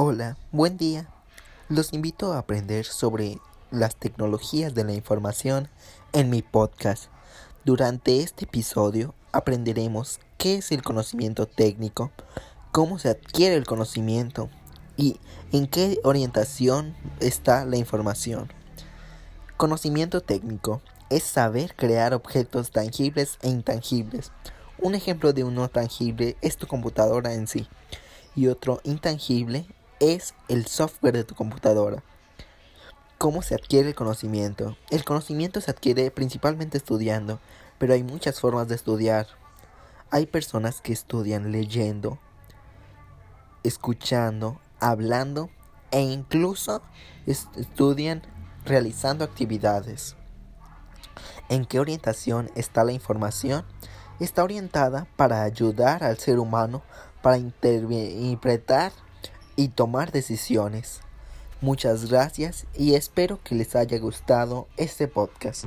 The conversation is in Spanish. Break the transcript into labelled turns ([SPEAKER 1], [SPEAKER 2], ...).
[SPEAKER 1] Hola, buen día. Los invito a aprender sobre las tecnologías de la información en mi podcast. Durante este episodio aprenderemos qué es el conocimiento técnico, cómo se adquiere el conocimiento y en qué orientación está la información. Conocimiento técnico es saber crear objetos tangibles e intangibles. Un ejemplo de uno tangible es tu computadora en sí y otro intangible es el software de tu computadora. ¿Cómo se adquiere el conocimiento? El conocimiento se adquiere principalmente estudiando, pero hay muchas formas de estudiar. Hay personas que estudian leyendo, escuchando, hablando e incluso estudian realizando actividades. ¿En qué orientación está la información? Está orientada para ayudar al ser humano para interpretar y tomar decisiones. Muchas gracias y espero que les haya gustado este podcast.